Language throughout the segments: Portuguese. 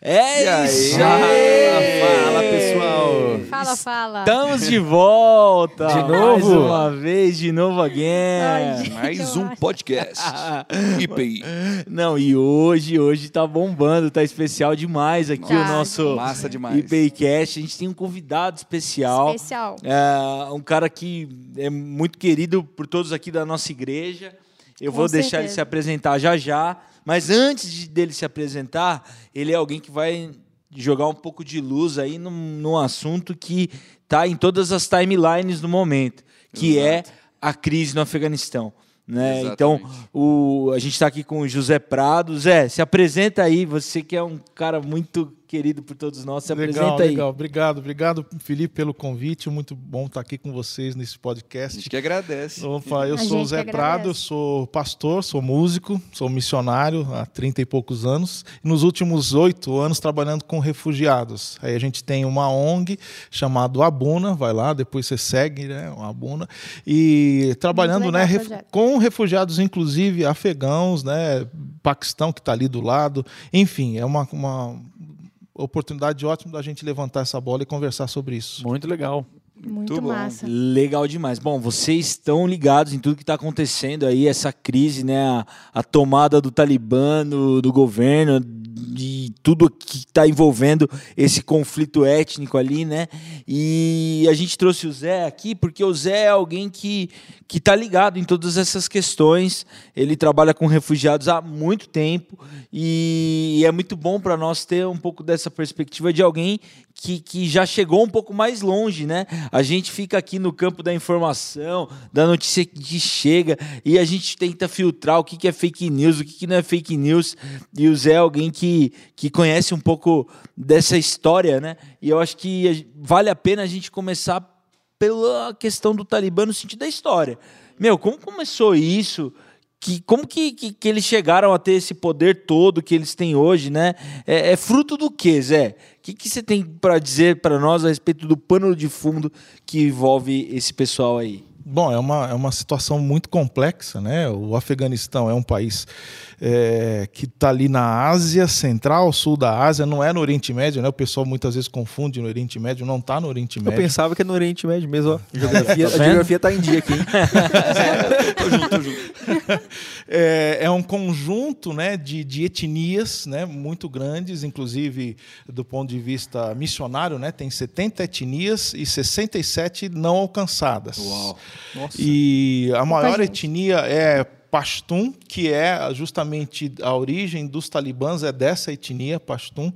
É aí? isso Fala, pessoal. Fala, fala. Estamos de volta. De Mais novo? uma vez, de novo Ai, again. gente, Mais um acho. podcast. IPI. Não, e hoje, hoje tá bombando, tá especial demais aqui o Tá, nosso Massa demais. IPCast. A gente tem um convidado especial. Especial. É, um cara que é muito querido por todos aqui da nossa igreja. Eu Com vou deixar ele certeza. se apresentar já já. Mas antes de- dele se apresentar, ele é alguém que vai jogar um pouco de luz aí num, num assunto que está em todas as timelines no momento, que Exato. é a crise no Afeganistão. Né? Então, o, a gente está aqui com o José Prado. Zé, se apresenta aí, você que é um cara muito querido por todos nós, se legal, apresenta aí. legal. Obrigado, obrigado, Felipe, pelo convite. Muito bom estar aqui com vocês nesse A podcast. gente que agradece. Opa, eu A sou o Zé Prado, eu sou pastor, sou músico, sou missionário há 30 e poucos anos. E nos últimos oito anos trabalhando com refugiados. Aí a gente tem uma ONG chamada Abuna, vai lá, depois você segue, né, o Abuna. E trabalhando né, legal o ref- com refugiados, inclusive afegãos, né, Paquistão que está ali do lado. Enfim, é uma, uma oportunidade ótima da gente levantar essa bola e conversar sobre isso. Muito legal. Muito bom. massa. Legal demais. Bom, vocês estão ligados em tudo que está acontecendo aí, essa crise, né? A, a tomada do Talibã, do, do governo, de tudo que está envolvendo esse conflito étnico ali, né? E a gente trouxe o Zé aqui porque o Zé é alguém que que está ligado em todas essas questões. Ele trabalha com refugiados há muito tempo e é muito bom para nós ter um pouco dessa perspectiva de alguém que, que já chegou um pouco mais longe, né? A gente fica aqui no campo da informação, da notícia que chega, e a gente tenta filtrar o que, que é fake news, o que, que não é fake news. E o Zé é alguém que, que conhece um pouco dessa história, né? E eu acho que vale a pena a gente começar pela questão do Talibã no sentido da história. Meu, como começou isso? Que, como que, que, que eles chegaram a ter esse poder todo que eles têm hoje, né? É, é fruto do quê, Zé? O que, que você tem para dizer para nós a respeito do pano de fundo que envolve esse pessoal aí? Bom, é uma, é uma situação muito complexa, né? O Afeganistão é um país é, que está ali na Ásia Central, sul da Ásia, não é no Oriente Médio, né? O pessoal muitas vezes confunde no Oriente Médio, não está no Oriente Eu Médio. pensava que é no Oriente Médio mesmo, ó. Geografia, Tá a vendo? geografia tá em dia aqui, hein? tô junto, tô junto. É, é um conjunto né, de, de etnias né, muito grandes, inclusive do ponto de vista missionário, né, tem 70 etnias e 67 não alcançadas. Uau. Nossa. E a maior etnia é Pashtun, que é justamente a origem dos talibãs, é dessa etnia, Pashtun.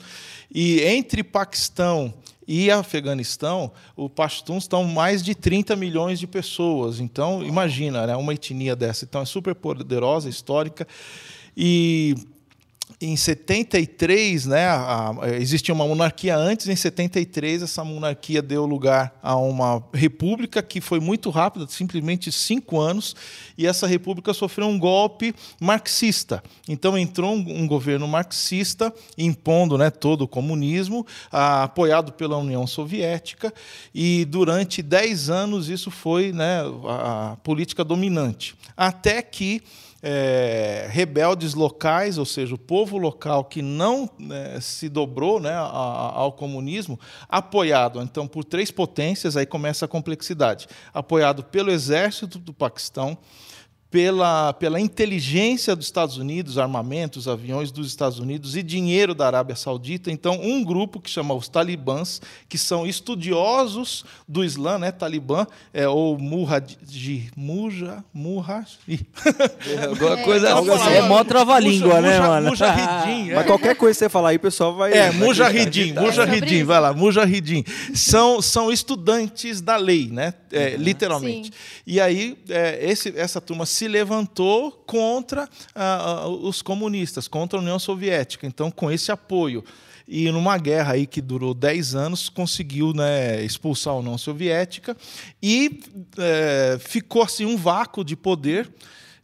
E entre Paquistão e Afeganistão, os Pashtuns estão mais de 30 milhões de pessoas. Então, imagina, né, uma etnia dessa. Então, é super poderosa, histórica. E em 73, né, a- a- existia uma monarquia antes, em 73 essa monarquia deu lugar a uma república que foi muito rápida, simplesmente cinco anos, e essa república sofreu um golpe marxista. Então entrou um, um governo marxista impondo né, todo o comunismo, ah, apoiado pela União Soviética, e durante 10 anos isso foi né, a, a política dominante. Até que é, rebeldes locais, ou seja, o povo local que não né, se dobrou né, ao comunismo, apoiado então por três potências, aí começa a complexidade, apoiado pelo exército do Paquistão, pela, pela inteligência dos Estados Unidos, armamentos, aviões dos Estados Unidos e dinheiro da Arábia Saudita. Então, um grupo que chama os talibãs, que são estudiosos do Islã, né? Talibã, é, ou Murhaji, Muja, Murhaji. Alguma coisa Algo assim. assim. É mó trava-língua, né, Muja- mano? Mujahidin, é. Mas qualquer coisa que você falar aí, o pessoal vai. É, acreditar. Mujahidin, Sobre vai lá, Mujahidin. São, são estudantes da lei, né? É, literalmente. Sim. E aí, é, esse, essa turma se levantou contra ah, ah, os comunistas, contra a União Soviética. Então, com esse apoio. E numa guerra aí que durou 10 anos, conseguiu né, expulsar a União Soviética e é, ficou assim um vácuo de poder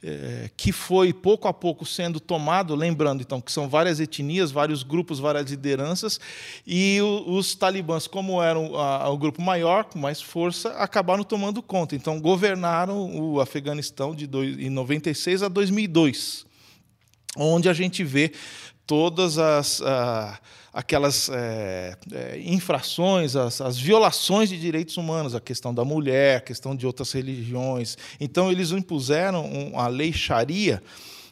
eh, que foi pouco a pouco sendo tomado, lembrando então que são várias etnias, vários grupos, várias lideranças, e os talibãs, como eram o grupo maior, com mais força, acabaram tomando conta. Então governaram o Afeganistão de em 96 a 2002 onde a gente vê todas as ah, aquelas é, é, infrações, as, as violações de direitos humanos, a questão da mulher, a questão de outras religiões. Então eles impuseram a lei Sharia,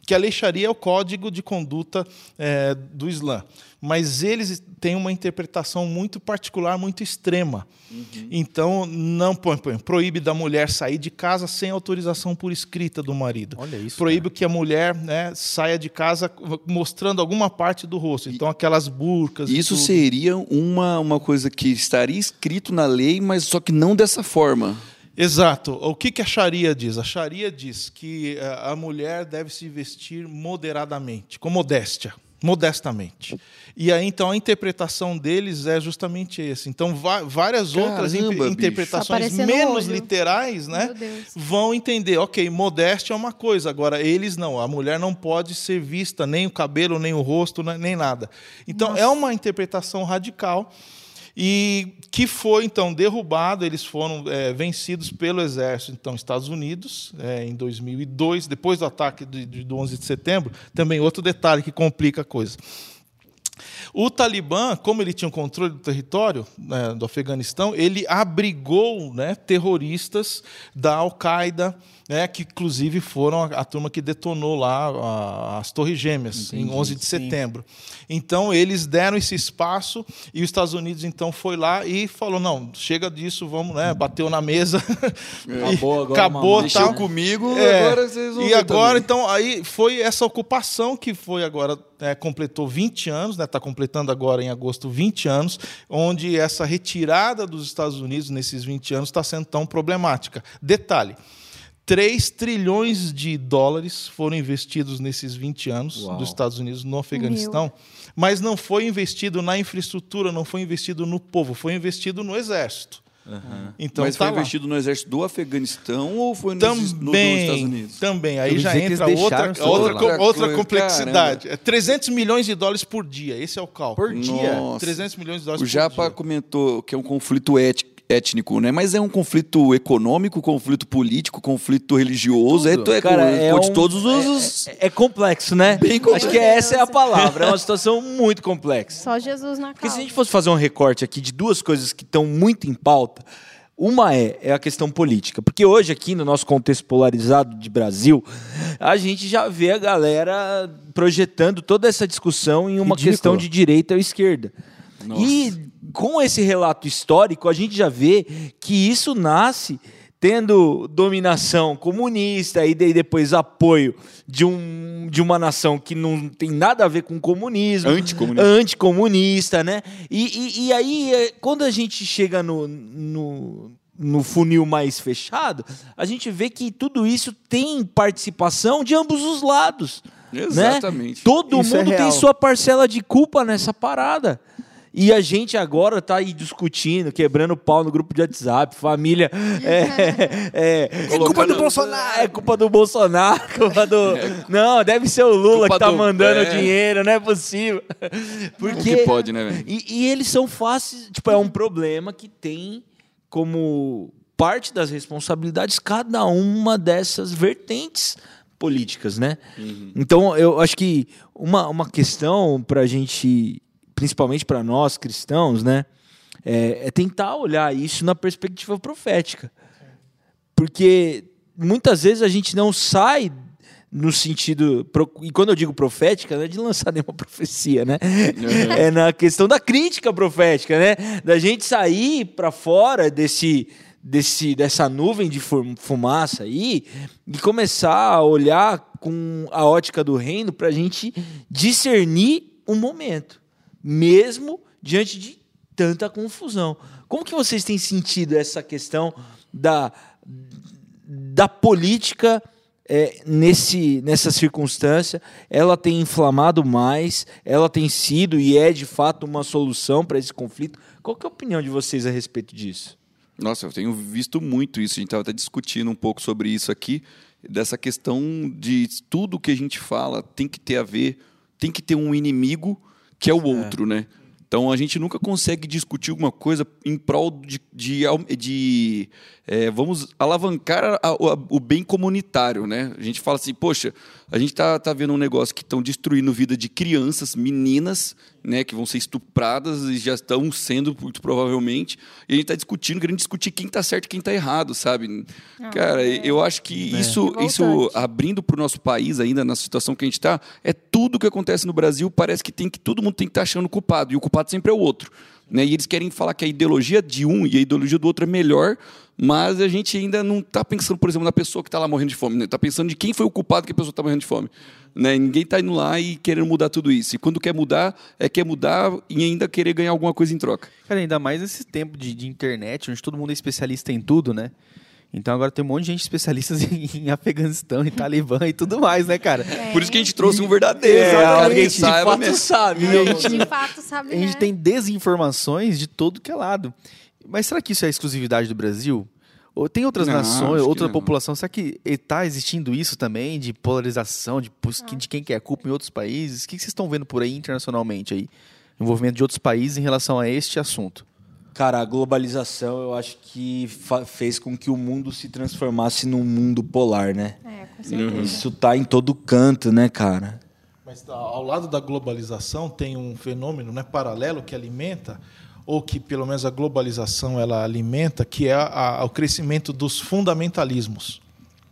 que a lei Sharia é o código de conduta é, do Islã, mas eles têm uma interpretação muito particular, muito extrema. Uhum. Então não põe, põe, proíbe da mulher sair de casa sem autorização por escrita do marido. Olha isso. Proíbe cara. que a mulher né, saia de casa mostrando alguma parte do rosto. Então aquelas burcas. Isso seria uma, uma coisa que estaria escrito na lei, mas só que não dessa forma. Exato. O que, que a Sharia diz? A Sharia diz que eh, a mulher deve se vestir moderadamente, com modéstia, modestamente. E aí, então, a interpretação deles é justamente esse. Então, várias Caramba, outras interpretações tá menos literais né, vão entender, ok, modéstia é uma coisa, agora eles não. A mulher não pode ser vista nem o cabelo, nem o rosto, né, nem nada. Então, Nossa. é uma interpretação radical e que foi então derrubado, eles foram é, vencidos pelo exército, então Estados Unidos, é, em 2002, depois do ataque de, do 11 de setembro, também outro detalhe que complica a coisa. O Talibã, como ele tinha o controle do território né, do Afeganistão, ele abrigou né, terroristas da Al-Qaeda, né, que inclusive foram a, a, turma que detonou lá a, as Torres Gêmeas, Entendi, em 11 de sim. setembro. Então, eles deram esse espaço e os Estados Unidos, então, foi lá e falou, não, chega disso, vamos, né, bateu na mesa. acabou agora. Acabou, Mexeu tá. comigo, é, agora vocês vão E agora, também. então, aí foi essa ocupação que foi agora, é, completou 20 anos, está né, completando agora em agosto 20 anos, onde essa retirada dos Estados Unidos nesses 20 anos está sendo tão problemática. Detalhe, 3 trilhões de dólares foram investidos nesses 20 anos Uau. dos Estados Unidos no Afeganistão, Meu. mas não foi investido na infraestrutura, não foi investido no povo, foi investido no exército. Uhum. Então, Mas tá foi lá. investido no exército do Afeganistão ou foi também, nos, nos Estados Unidos? Também. Aí já entra outra, outra, outra complexidade. É 300 milhões de dólares por dia. Esse é o cálculo. Por dia? Nossa. 300 milhões de dólares o por Japa dia. O Japa comentou que é um conflito ético étnico, né? Mas é um conflito econômico, conflito político, conflito religioso, é, é, Cara, é um, de todos os... É, é, complexo, né? Bem complexo. Acho que essa é a palavra, é uma situação muito complexa. Só Jesus na casa. Porque se a gente fosse fazer um recorte aqui de duas coisas que estão muito em pauta, uma é, é a questão política, porque hoje aqui no nosso contexto polarizado de Brasil, a gente já vê a galera projetando toda essa discussão em uma Ridículo. questão de direita ou esquerda. Nossa. E com esse relato histórico, a gente já vê que isso nasce tendo dominação comunista e depois apoio de, um, de uma nação que não tem nada a ver com comunismo, anticomunista, anticomunista né? E, e, e aí, é, quando a gente chega no, no, no funil mais fechado, a gente vê que tudo isso tem participação de ambos os lados. Né? Exatamente. Né? Todo isso é mundo é tem sua parcela de culpa nessa parada. E a gente agora tá aí discutindo, quebrando pau no grupo de WhatsApp, família. É, é, é culpa do Bolsonaro. É culpa do Bolsonaro. Culpa do... Não, deve ser o Lula culpa que tá do... mandando é. dinheiro, não é possível. Porque. que pode, né, velho? E, e eles são fáceis. Tipo, é um problema que tem como parte das responsabilidades cada uma dessas vertentes políticas, né? Uhum. Então, eu acho que uma, uma questão para a gente principalmente para nós cristãos, né, é, é, tentar olhar isso na perspectiva profética. Porque muitas vezes a gente não sai no sentido. E quando eu digo profética, não é de lançar nenhuma profecia, né? Uhum. É na questão da crítica profética, né? Da gente sair para fora desse, desse, dessa nuvem de fumaça aí e começar a olhar com a ótica do reino para a gente discernir um momento mesmo diante de tanta confusão. Como que vocês têm sentido essa questão da, da política é, nesse, nessa circunstância? Ela tem inflamado mais, ela tem sido e é de fato uma solução para esse conflito. Qual é a opinião de vocês a respeito disso? Nossa, eu tenho visto muito isso. A gente estava até discutindo um pouco sobre isso aqui, dessa questão de tudo que a gente fala tem que ter a ver, tem que ter um inimigo que é o outro, é. né? Então a gente nunca consegue discutir alguma coisa em prol de, de, de é, vamos alavancar a, a, o bem comunitário, né? A gente fala assim, poxa, a gente tá, tá vendo um negócio que estão destruindo a vida de crianças, meninas, né, que vão ser estupradas e já estão sendo muito provavelmente, e a gente está discutindo, querendo discutir quem está certo e quem está errado, sabe? Ah, Cara, é. eu acho que é. isso, isso abrindo para o nosso país ainda na situação que a gente está, é tudo que acontece no Brasil parece que tem que todo mundo tem que estar tá achando culpado e o culpado sempre é o outro. Né? E eles querem falar que a ideologia de um e a ideologia do outro é melhor, mas a gente ainda não está pensando, por exemplo, na pessoa que está lá morrendo de fome. Está né? pensando de quem foi o culpado que a pessoa está morrendo de fome. Né? Ninguém está indo lá e querendo mudar tudo isso. E quando quer mudar, é quer mudar e ainda querer ganhar alguma coisa em troca. Cara, ainda mais nesse tempo de, de internet, onde todo mundo é especialista em tudo, né? Então agora tem um monte de gente especialista em, em Afeganistão, em Talibã e tudo mais, né, cara? É. Por isso que a gente trouxe um verdadeiro. É, alguém saiba mesmo. sabe. Né? A gente, de fato sabe. A gente né? tem desinformações de todo que é lado. Mas será que isso é exclusividade do Brasil? Ou tem outras não, nações, outra população? Será que está existindo isso também, de polarização, de, de quem quer culpa em outros países? O que vocês estão vendo por aí internacionalmente aí? Envolvimento de outros países em relação a este assunto? Cara, a globalização eu acho que fez com que o mundo se transformasse num mundo polar, né? É, com certeza. Isso tá em todo canto, né, cara? Mas ao lado da globalização tem um fenômeno né, paralelo que alimenta, ou que pelo menos a globalização ela alimenta, que é a, a, o crescimento dos fundamentalismos.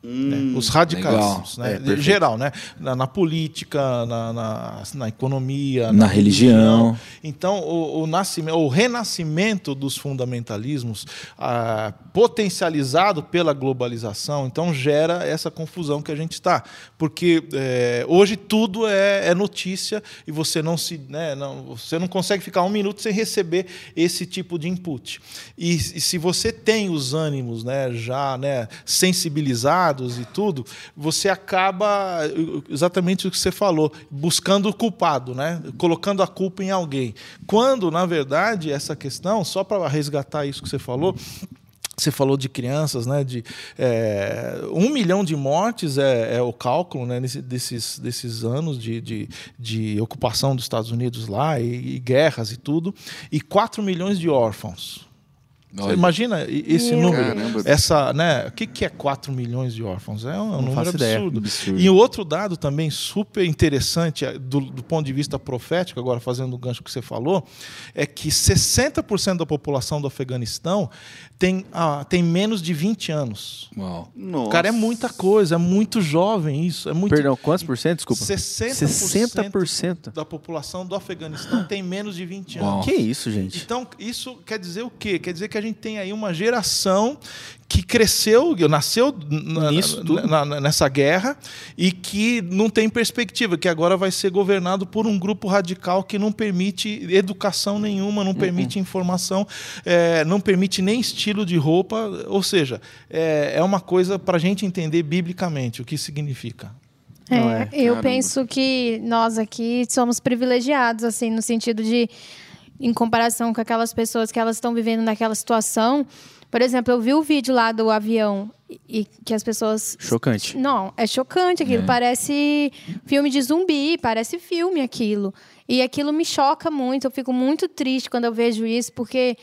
Né? Hum, Os radicalismos, né? É, geral, né? Na, na política, na, na, na, economia, na, religião. religião. Então, o, o, nascimento, o renascimento dos fundamentalismos, ah, potencializado pela globalização, então gera essa confusão que a gente está, porque é, hoje tudo é, é, notícia e você não se, né, não, você não consegue ficar um minuto sem receber esse tipo de input. E, e se você tem os ânimos, né, já, né, sensibilizados pecados e tudo, você acaba exatamente o que você falou, buscando o culpado, né? colocando a culpa em alguém. Quando, na verdade, essa questão, só para resgatar isso que você falou, você falou de crianças, né? De é, um milhão de mortes é, é o cálculo, né? Nesse, desses, desses anos de, de, de, ocupação dos Estados Unidos lá e, e guerras e tudo, e quatro milhões de órfãos. Você imagina esse número, Caramba. essa, né? O que, que é 4 milhões de órfãos? É um, número absurdo. absurdo. E outro dado também super interessante é, do, do, ponto de vista profético, agora fazendo o gancho que você falou, é que 60% da população do Afeganistão tem, ah, tem menos de 20 anos. Uau. Nossa. Cara, é muita coisa, é muito jovem isso. É muito... Perdão, quantos por cento? Desculpa. 60%, 60%. da população do Afeganistão tem menos de 20 Uau. anos. Que isso, gente? Então, isso quer dizer o quê? Quer dizer que a gente tem aí uma geração que cresceu, nasceu na, na, nessa guerra e que não tem perspectiva, que agora vai ser governado por um grupo radical que não permite educação nenhuma, não permite uhum. informação, é, não permite nem estilo de roupa, ou seja, é, é uma coisa para a gente entender biblicamente o que significa. É, é? Eu penso que nós aqui somos privilegiados, assim, no sentido de em comparação com aquelas pessoas que elas estão vivendo naquela situação. Por exemplo, eu vi o vídeo lá do avião e que as pessoas. Chocante. Não, é chocante aquilo. É. Parece filme de zumbi, parece filme aquilo. E aquilo me choca muito. Eu fico muito triste quando eu vejo isso, porque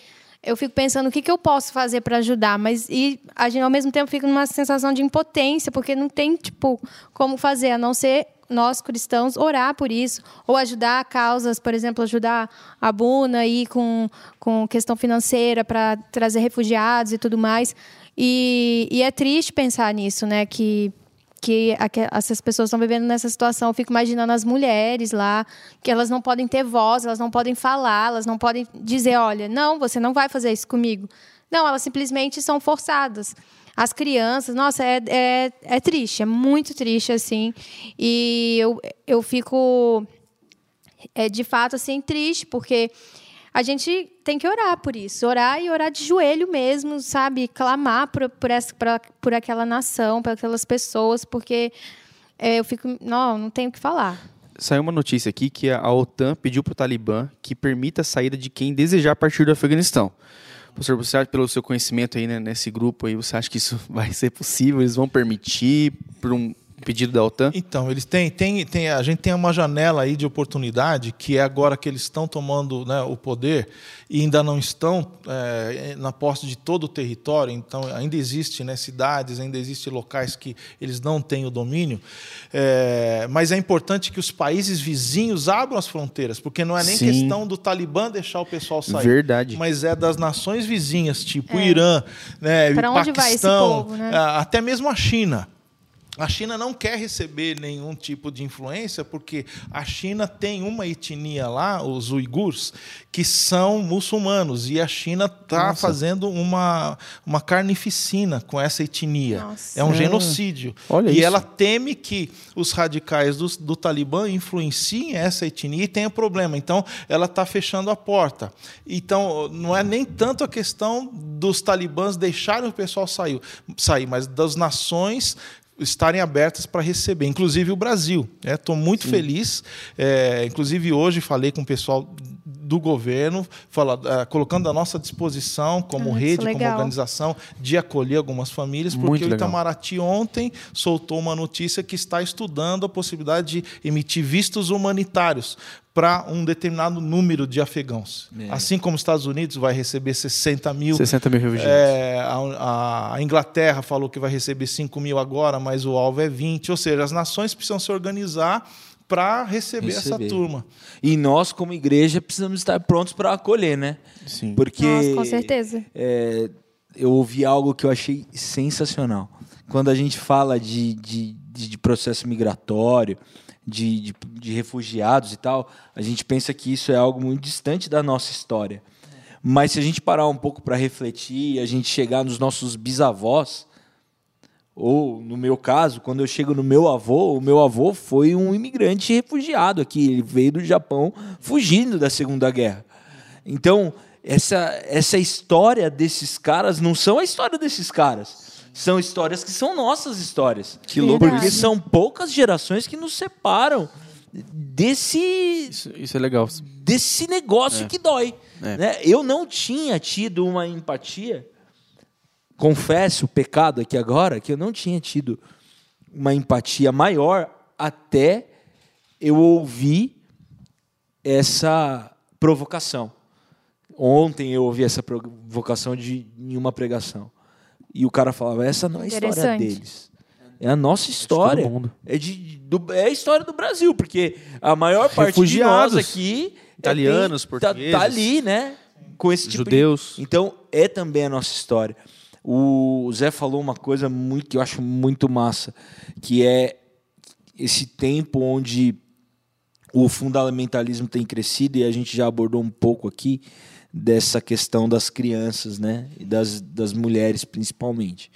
eu fico pensando o que, que eu posso fazer para ajudar, mas e a gente, ao mesmo tempo fica numa sensação de impotência, porque não tem tipo como fazer a não ser nós cristãos orar por isso ou ajudar causas, por exemplo, ajudar a Buna aí com, com questão financeira para trazer refugiados e tudo mais. E, e é triste pensar nisso, né? Que que essas pessoas estão vivendo nessa situação. Eu fico imaginando as mulheres lá, que elas não podem ter voz, elas não podem falar, elas não podem dizer, olha, não, você não vai fazer isso comigo. Não, elas simplesmente são forçadas as crianças, nossa, é, é, é triste, é muito triste, assim. E eu, eu fico, é, de fato, assim, triste, porque a gente tem que orar por isso, orar e orar de joelho mesmo, sabe? Clamar por, por, essa, por, por aquela nação, por aquelas pessoas, porque é, eu fico, não, não tenho o que falar. Saiu uma notícia aqui que a OTAN pediu para o Talibã que permita a saída de quem desejar partir do Afeganistão. Professor, você acha, pelo seu conhecimento aí né, nesse grupo aí, você acha que isso vai ser possível? Eles vão permitir por um pedido da OTAN? Então, eles têm, têm, têm, a gente tem uma janela aí de oportunidade, que é agora que eles estão tomando né, o poder e ainda não estão é, na posse de todo o território, então ainda existe né, cidades, ainda existem locais que eles não têm o domínio, é, mas é importante que os países vizinhos abram as fronteiras, porque não é nem Sim. questão do Talibã deixar o pessoal sair, Verdade. mas é das nações vizinhas, tipo é. Irã, né, Paquistão, povo, né? até mesmo a China. A China não quer receber nenhum tipo de influência, porque a China tem uma etnia lá, os uigures, que são muçulmanos, e a China está fazendo uma, uma carnificina com essa etnia. Nossa. É um genocídio. Olha e isso. ela teme que os radicais do, do Talibã influenciem essa etnia e tenha problema. Então, ela está fechando a porta. Então, não é nem tanto a questão dos talibãs deixarem o pessoal sair, sair mas das nações estarem abertas para receber, inclusive o Brasil. Estou né? muito Sim. feliz. É, inclusive, hoje falei com o pessoal do governo, fala, uh, colocando à nossa disposição como ah, rede, como organização, de acolher algumas famílias, porque Muito o Itamaraty legal. ontem soltou uma notícia que está estudando a possibilidade de emitir vistos humanitários para um determinado número de afegãos. É. Assim como os Estados Unidos vai receber 60 mil. 60 mil refugiados. É, a, a, Inglaterra falou que vai receber 5 mil agora, mas o alvo é 20. Ou seja, as nações precisam se organizar para receber, receber, essa turma. E nós, como igreja, precisamos estar prontos para acolher, né? Sim. Porque. Nossa, com certeza. É, eu ouvi algo que eu achei sensacional. Quando a gente fala de, de, de processo migratório, de, de, de refugiados e tal, a gente pensa que isso é algo muito distante da nossa história. Mas se a gente parar um pouco para refletir, a gente chegar nos nossos bisavós, ou, no meu caso, quando eu chego no meu avô, o meu avô foi um imigrante refugiado aqui. Ele veio do Japão fugindo da Segunda Guerra. Então, essa, essa história desses caras não são a história desses caras. São histórias que são nossas histórias. Que louco. Porque são poucas gerações que nos separam desse. Isso, isso é legal. Desse negócio é. que dói. É. Né? Eu não tinha tido uma empatia confesso o pecado aqui agora, que eu não tinha tido uma empatia maior até eu ouvir essa provocação. Ontem eu ouvi essa provocação de, em uma pregação. E o cara falava: essa não é a história deles. É a nossa história. É, de, do, é a história do Brasil, porque a maior parte de nós aqui. Italianos, é, tem, portugueses. Tá, tá, ali, né? Com esse tipo Judeus. De, então, é também a nossa história. O Zé falou uma coisa muito que eu acho muito massa, que é esse tempo onde o fundamentalismo tem crescido e a gente já abordou um pouco aqui dessa questão das crianças, né, e das, das mulheres principalmente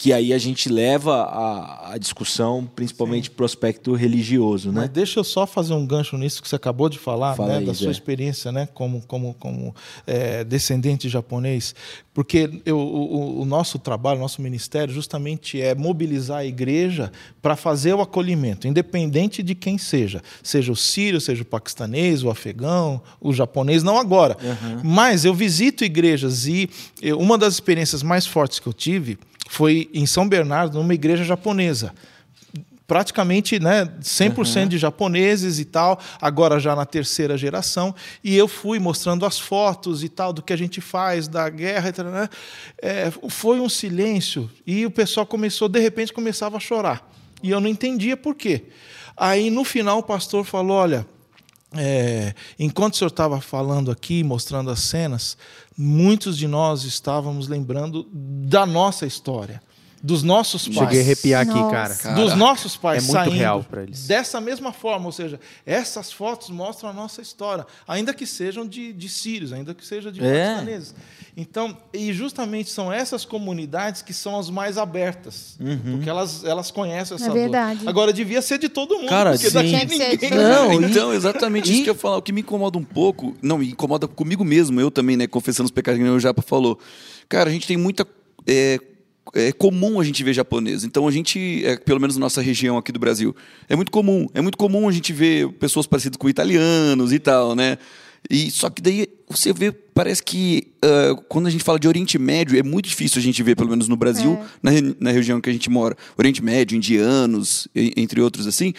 que aí a gente leva a, a discussão, principalmente Sim. prospecto religioso, né? Mas deixa eu só fazer um gancho nisso que você acabou de falar, Fala né, aí, da sua experiência, né, como como como é, descendente japonês, porque eu, o, o, nosso trabalho, o nosso ministério, justamente é mobilizar a igreja para fazer o acolhimento, independente de quem seja, seja o sírio, seja o paquistanês, o afegão, o japonês, não agora, uhum. mas eu visito igrejas e eu, uma das experiências mais fortes que eu tive foi em São Bernardo, numa igreja japonesa. Praticamente né, 100% uhum. de japoneses e tal, agora já na terceira geração. E eu fui mostrando as fotos e tal do que a gente faz, da guerra. E tal, né? é, foi um silêncio e o pessoal começou, de repente, começava a chorar. E eu não entendia por quê. Aí no final o pastor falou: olha, é, enquanto o senhor estava falando aqui, mostrando as cenas, muitos de nós estávamos lembrando da nossa história, dos nossos pais. Cheguei a arrepiar aqui, cara. cara. Dos nossos pais. É muito real para eles. Dessa mesma forma, ou seja, essas fotos mostram a nossa história, ainda que sejam de, de sírios, ainda que sejam de é. paquistaneses. Então, e justamente são essas comunidades que são as mais abertas, uhum. porque elas, elas conhecem essa é verdade. Dor. Agora, devia ser de todo mundo, cara, porque sim. daqui ninguém... Não, então, exatamente isso que eu falar. O que me incomoda um pouco, não, me incomoda comigo mesmo, eu também, né, confessando os pecados que o Japa falou. Cara, a gente tem muita... É, é comum a gente ver japonês. Então a gente, é, pelo menos na nossa região aqui do Brasil, é muito comum. É muito comum a gente ver pessoas parecidas com italianos e tal, né? E só que daí você vê, parece que uh, quando a gente fala de Oriente Médio, é muito difícil a gente ver, pelo menos no Brasil, é. na, na região que a gente mora, Oriente Médio, indianos, entre outros assim,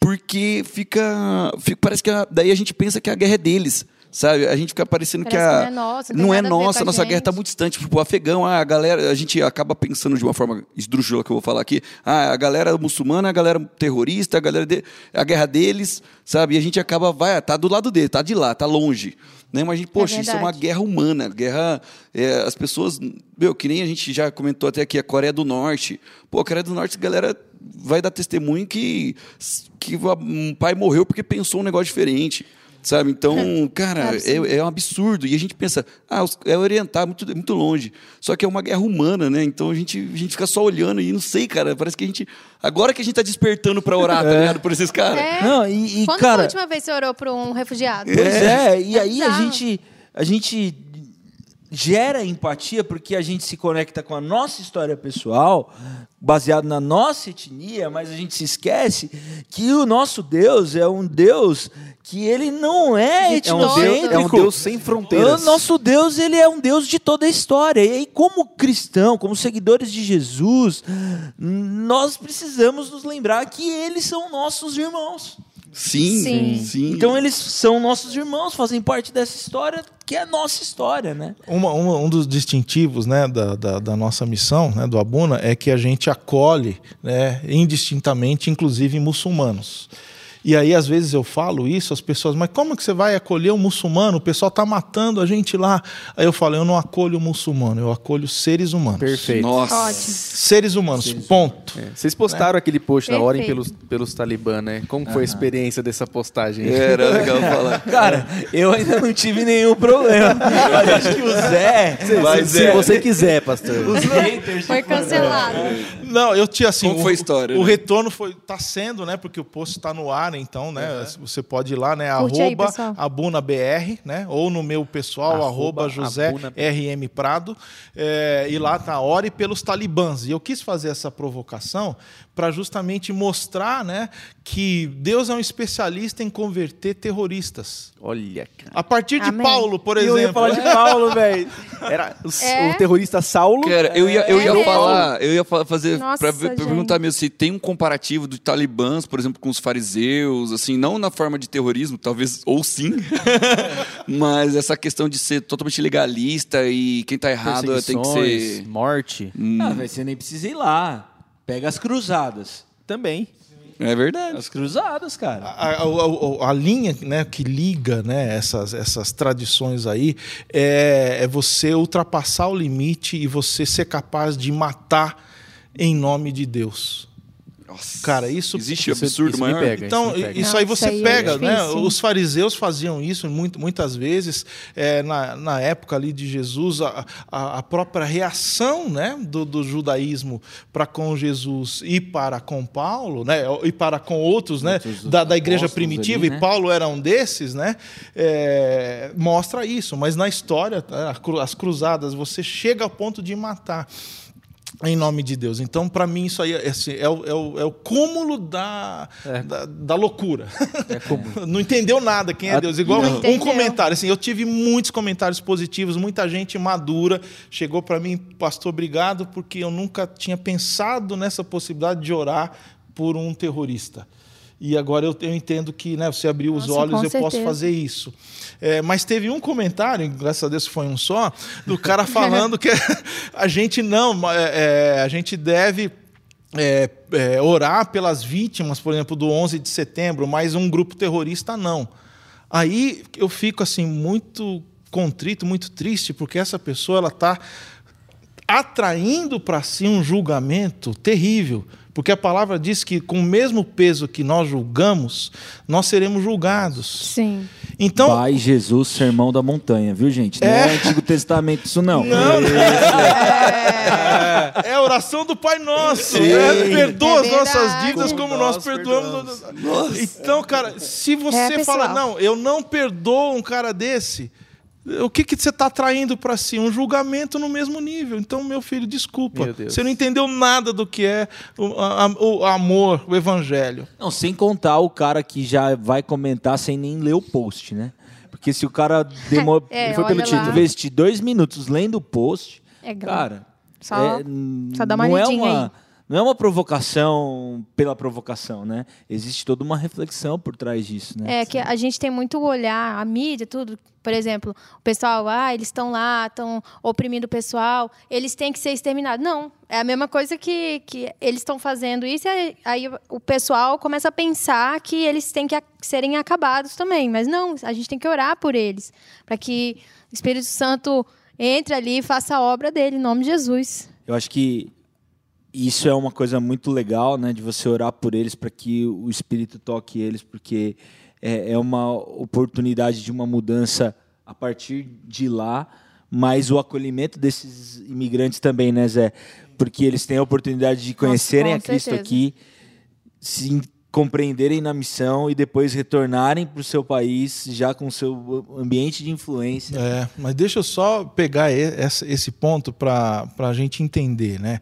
porque fica, fica parece que a, daí a gente pensa que a guerra é deles sabe? A gente fica parecendo Parece que a. não é nossa, não é nossa a nossa guerra está muito distante. Tipo, o afegão, ah, a galera, a gente acaba pensando de uma forma esdrúxula que eu vou falar aqui. Ah, a galera muçulmana, a galera terrorista, a galera. De, a guerra deles, sabe? E a gente acaba, vai, tá do lado dele, tá de lá, tá longe. Né? Mas a gente, poxa, é isso é uma guerra humana, guerra. É, as pessoas. Meu, que nem a gente já comentou até aqui, a Coreia do Norte. Pô, a Coreia do Norte, a galera vai dar testemunho que, que um pai morreu porque pensou um negócio diferente sabe? Então, é. cara, é, é, um absurdo. E a gente pensa, ah, é orientar, muito, muito longe. Só que é uma guerra humana, né? Então a gente, a gente fica só olhando e não sei, cara, parece que a gente. Agora que a gente tá despertando para orar, tá é. ligado? Por esses caras. É. Não, e, e Quando cara... foi a última vez que você orou para um refugiado? Pois é, e aí a gente. A gente gera empatia porque a gente se conecta com a nossa história pessoal, baseado na nossa etnia, mas a gente se esquece que o nosso Deus é um Deus que ele não é etnocêntrico. É um Deus, é um Deus sem fronteiras. O nosso Deus, ele é um Deus de toda a história. E aí, como cristão, como seguidores de Jesus, nós precisamos nos lembrar que eles são nossos irmãos. Sim, sim, sim. Então eles são nossos irmãos, fazem parte dessa história que é a nossa história, né? Uma, uma, um dos distintivos né, da, da, da, nossa missão, né, do Abuna, é que a gente acolhe né, indistintamente, inclusive muçulmanos. E aí, às vezes, eu falo isso, as pessoas, mas como que você vai acolher um muçulmano? O pessoal está matando a gente lá. Aí eu falo, eu não acolho o muçulmano, eu acolho seres humanos. Perfeito. Nossa. Ótimo. Seres humanos, seres ponto. É. Vocês postaram é. aquele post na Orem pelos, pelos talibã, né? Como foi a experiência dessa postagem? Era legal falar. Cara, eu ainda não tive nenhum problema. Eu acho que o Zé. Mas se é. você quiser, pastor. Os haters. Foi cancelado. Não, eu tinha assim. Como o, foi a história? O, né? retorno foi. tá sendo, né? Porque o post está no ar então, né? Uhum. Você pode ir lá, né? arroba AbunaBR, né? Ou no meu pessoal, arroba, arroba José Abuna... RM Prado. É, e lá tá Ore pelos Talibãs. E eu quis fazer essa provocação para justamente mostrar né, que Deus é um especialista em converter terroristas. Olha, cara. A partir de Amém. Paulo, por exemplo. Eu ia falar de Paulo, velho. Era o, é? o, terrorista Saulo. Cara, eu ia, eu é ia falar, eu ia fazer para perguntar mesmo se tem um comparativo dos talibãs, por exemplo, com os fariseus, assim, não na forma de terrorismo, talvez ou sim, mas essa questão de ser totalmente legalista e quem está errado tem que ser morte. Hum. Ah, você nem precisa ir lá. Pega as cruzadas. Também. É verdade. As cruzadas, cara. A, a, a, a, linha né, que liga né, essas, essas tradições aí é, é você ultrapassar o limite e você ser capaz de matar em nome de Deus. Nossa, cara, isso existe isso, absurdo isso maior. Pega, então isso, pega. isso aí você isso aí é pega, é né? Os fariseus faziam isso muito, muitas vezes é, na, na época ali de Jesus a, a, a própria reação, né, do, do judaísmo para com Jesus e para com Paulo, né, e para com outros, né, da, da igreja primitiva ali, né? e Paulo era um desses, né, é, mostra isso. Mas na história, as cruzadas, você chega ao ponto de matar em nome de Deus. Então, para mim, isso aí é, assim, é, o, é, o, é o cúmulo da, é. da, da, loucura. É não entendeu nada quem é Deus. Igual um comentário. Assim, eu tive muitos comentários positivos, muita gente madura chegou para mim, pastor, obrigado, porque eu nunca tinha pensado nessa possibilidade de orar por um terrorista. E agora eu, eu entendo que né, você abriu os olhos, eu certeza. posso fazer isso. É, mas teve um comentário, graças a Deus foi um só, do cara falando que a gente não, é, é, a gente deve é, é, orar pelas vítimas, por exemplo, do 11 de setembro, mas um grupo terrorista não. Aí eu fico assim muito contrito, muito triste, porque essa pessoa ela está atraindo para si um julgamento terrível. Porque a palavra diz que com o mesmo peso que nós julgamos, nós seremos julgados. Sim. Então, Pai Jesus, sermão da montanha, viu, gente? Não é, é Antigo Testamento isso não. Não, é, é, a oração do Pai Nosso. É, perdoa as nossas dívidas como, como nós, nós perdoamos. perdoamos. Então, cara, se você é, fala, não, eu não perdoo um cara desse, O que, que você está traindo para si? Um julgamento no mesmo nível. Então, meu filho, desculpa. Meu. Você não entendeu nada do que é o, a- o amor, o evangelho. Não, sem contar o cara que já vai comentar sem nem ler o post, né? Porque se o cara demora. É, ele foi pelo título, investir dois minutos lendo o post, É cara. Só- é, só dá uma não é uma, aí. Não é uma provocação pela provocação, né? Existe toda uma reflexão por trás disso, né? É que a gente tem muito olhar, a mídia, tudo. Por exemplo, o pessoal, ah, eles estão lá, estão oprimindo o pessoal, eles têm que ser exterminados. Não, é a mesma coisa que, que eles estão fazendo isso, e aí, aí o pessoal começa a pensar que eles têm que serem acabados também. Mas não, a gente tem que orar por eles, para que o Espírito Santo entre ali e faça a obra dele, em nome de Jesus. Eu acho que isso é uma coisa muito legal, né? De você orar por eles para que o Espírito toque eles, porque é, é uma oportunidade de uma mudança a partir de lá, mas o acolhimento desses imigrantes também, né, Zé? Porque eles têm a oportunidade de conhecerem com a Cristo certeza. aqui, se compreenderem na missão e depois retornarem para o seu país já com o seu ambiente de influência. É, mas deixa eu só pegar esse ponto para a gente entender, né?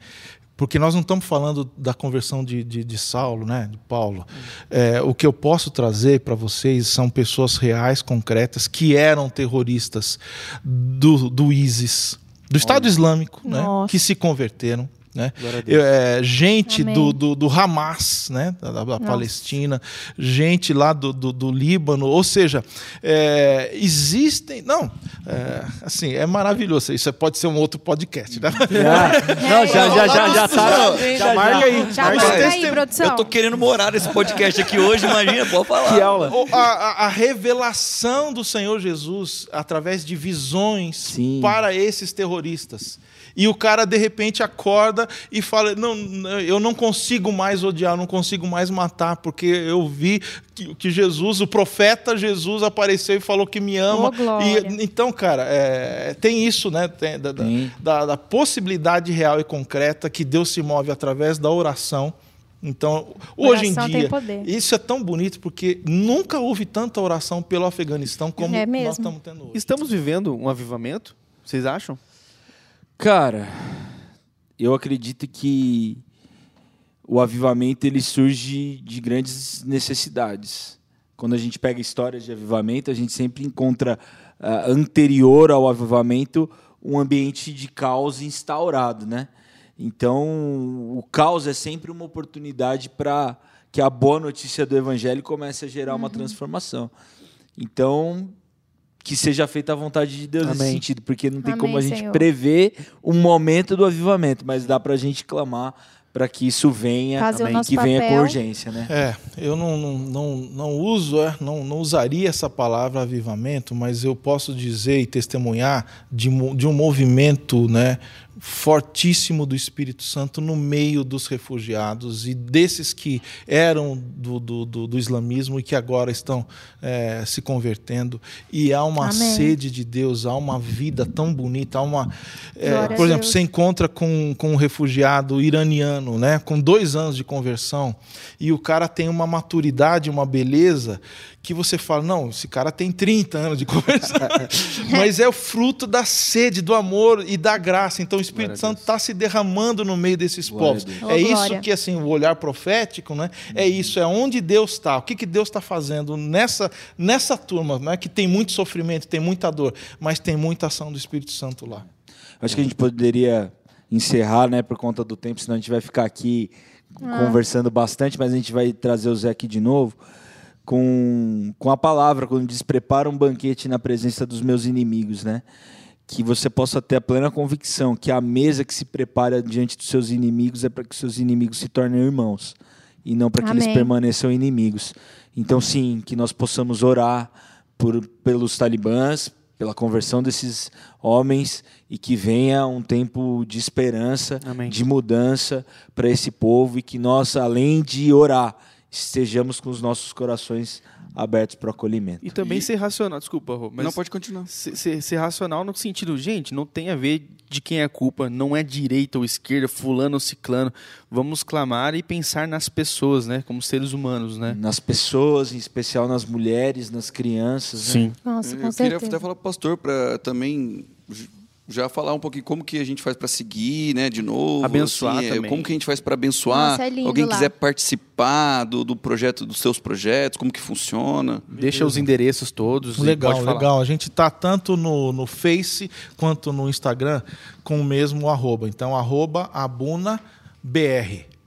Porque nós não estamos falando da conversão de, de, de Saulo, né? de Paulo. É, o que eu posso trazer para vocês são pessoas reais, concretas, que eram terroristas do, do ISIS, do Estado Islâmico, né? Que se converteram. Né? Eu, é, gente do, do, do Hamas, né? da, da- da Palestina, gente lá do, do, do Líbano, ou seja, é, existem. Não, é, assim, é maravilhoso. Isso pode ser um outro podcast, né? não, já, já, já, já tá. Já marca aí. Já marca aí, testemunho. produção. Eu tô querendo morar nesse podcast aqui hoje, imagina, pode falar. Que aula. O- a, a- a revelação do Senhor Jesus através de visões Sim. para esses terroristas. E o cara, de repente, acorda e fala: não, Eu não consigo mais odiar, não consigo mais matar, porque eu vi que, que Jesus, o profeta Jesus, apareceu e falou que me ama. Oh. E, então, cara, é, tem isso, né? Tem, da, da- da, da possibilidade real e concreta que Deus se move através da oração. Então, hoje em Oração tem dia, poder. isso é tão bonito porque nunca houve tanta oração pelo Afeganistão como É nós estamos tendo hoje. Estamos vivendo um avivamento? Vocês acham? Cara, eu acredito que o avivamento ele surge de grandes necessidades. Quando a gente pega histórias de avivamento, a gente sempre encontra ah, anterior ao avivamento um ambiente de caos instaurado, né? Então, o caos é sempre uma oportunidade para que a boa notícia do evangelho comece a gerar uma transformação. Então, que seja feita a vontade de Deus nesse Amém. sentido, porque não tem Amém, como a gente Senhor. prever o momento do avivamento, mas dá para a gente clamar para que isso venha que venha com papel. urgência, né? É, eu não, não, não, não uso, é, não, não usaria essa palavra avivamento, mas eu posso dizer e testemunhar de, de um movimento né, fortíssimo do Espírito Santo no meio dos refugiados e desses que eram do, do, do, do islamismo e que agora estão é, se convertendo. E há uma Amém. sede de Deus, há uma vida tão bonita, há uma. é, por exemplo, Deus. você encontra com, com um refugiado iraniano, né, com dois anos de conversão, e o cara tem uma maturidade, uma beleza, que você fala: não, esse cara tem 30 anos de conversão. Mas é o fruto da sede, do amor e da graça. Então o Espírito Santo está se derramando no meio desses Glória povos. É isso glória. que assim, o olhar profético, né? É isso, é onde Deus está. O que, que Deus está fazendo nessa, nessa turma, né? que tem muito sofrimento, tem muita dor, mas tem muita ação do Espírito Santo lá. Acho que a gente poderia encerrar, né, por conta do tempo, senão a gente vai ficar aqui conversando bastante, mas a gente vai trazer o Zé aqui de novo com, com a palavra, quando diz prepara um banquete na presença dos meus inimigos, né? Que você possa ter a plena convicção que a mesa que se prepara diante dos seus inimigos é para que os seus inimigos se tornem irmãos e não para que eles Amém. permaneçam inimigos. Então, sim, que nós possamos orar por, pelos talibãs, pela conversão desses homens e que venha um tempo de esperança, Amém. de mudança para esse povo e que nós, além de orar, estejamos com os nossos corações abertos para o acolhimento. E também ser racional. Desculpa, Rô, mas Não, pode continuar. ser, ser- ser racional no sentido, gente, não tem a ver de quem é a culpa, não é direita ou esquerda, fulano ou ciclano. Vamos clamar e pensar nas pessoas, né? Como seres humanos, né? Nas pessoas, em especial nas mulheres, nas crianças. Sim. Né? Nossa, com Eu certeza. queria até falar pro pastor para também já falar um pouquinho como que a gente faz para seguir, né, de novo. Abençoar assim, é, também. Como que a gente faz para abençoar? Nossa, é lindo Alguém lá. quiser participar do, do projeto, dos seus projetos, como que funciona? Deixa os endereços todos. Legal, pode falar. legal. A gente tá tanto no, no Face quanto no Instagram com o mesmo arroba. Então, arroba abunabr,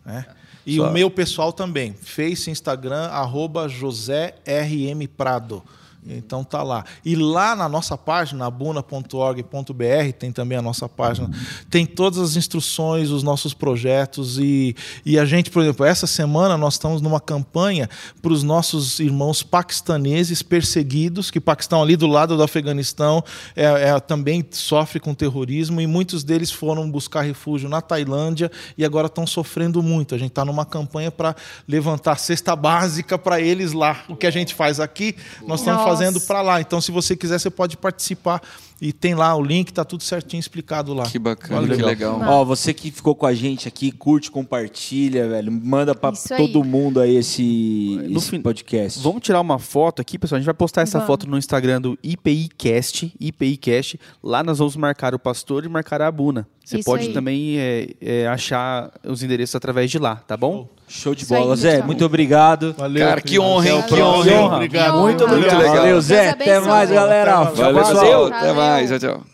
né? E Só- o meu pessoal também. Face, Instagram, arroba José RM Prado. Então tá lá. E lá na nossa página, abuna.org.br, tem também a nossa página, tem todas as instruções, os nossos projetos e, e a gente, por exemplo, essa semana nós estamos numa campanha para os nossos irmãos paquistaneses perseguidos, que Paquistão ali do lado do Afeganistão é, é- também sofre com terrorismo e muitos deles foram buscar refúgio na Tailândia e agora estão sofrendo muito. A gente está numa campanha para levantar cesta básica para eles lá. O que a gente faz aqui, nós estamos Nossa. Fazendo para lá. Então, se você quiser, você pode participar e tem lá o link, tá tudo certinho explicado lá. Que bacana, Olha, que legal. legal. Ó, você que ficou com a gente aqui, curte, compartilha, velho. Manda pra Isso aí. todo mundo aí esse, No esse fim- podcast. Vamos tirar uma foto aqui, pessoal. A gente vai postar essa Vamos. foto no Instagram do IPIcast, IPIcast. Lá nós vamos marcar o pastor e marcar a Abuna. Você Isso pode aí. também é, é, achar os endereços através de lá, tá bom? Show de Isso aí, bola. Zé, pessoal. muito obrigado. Valeu, Cara, que honra, hein? Que honra. Muito obrigado. Valeu, Zé. Até mais, galera. Valeu, pessoal. Até mais. Tchau, tchau.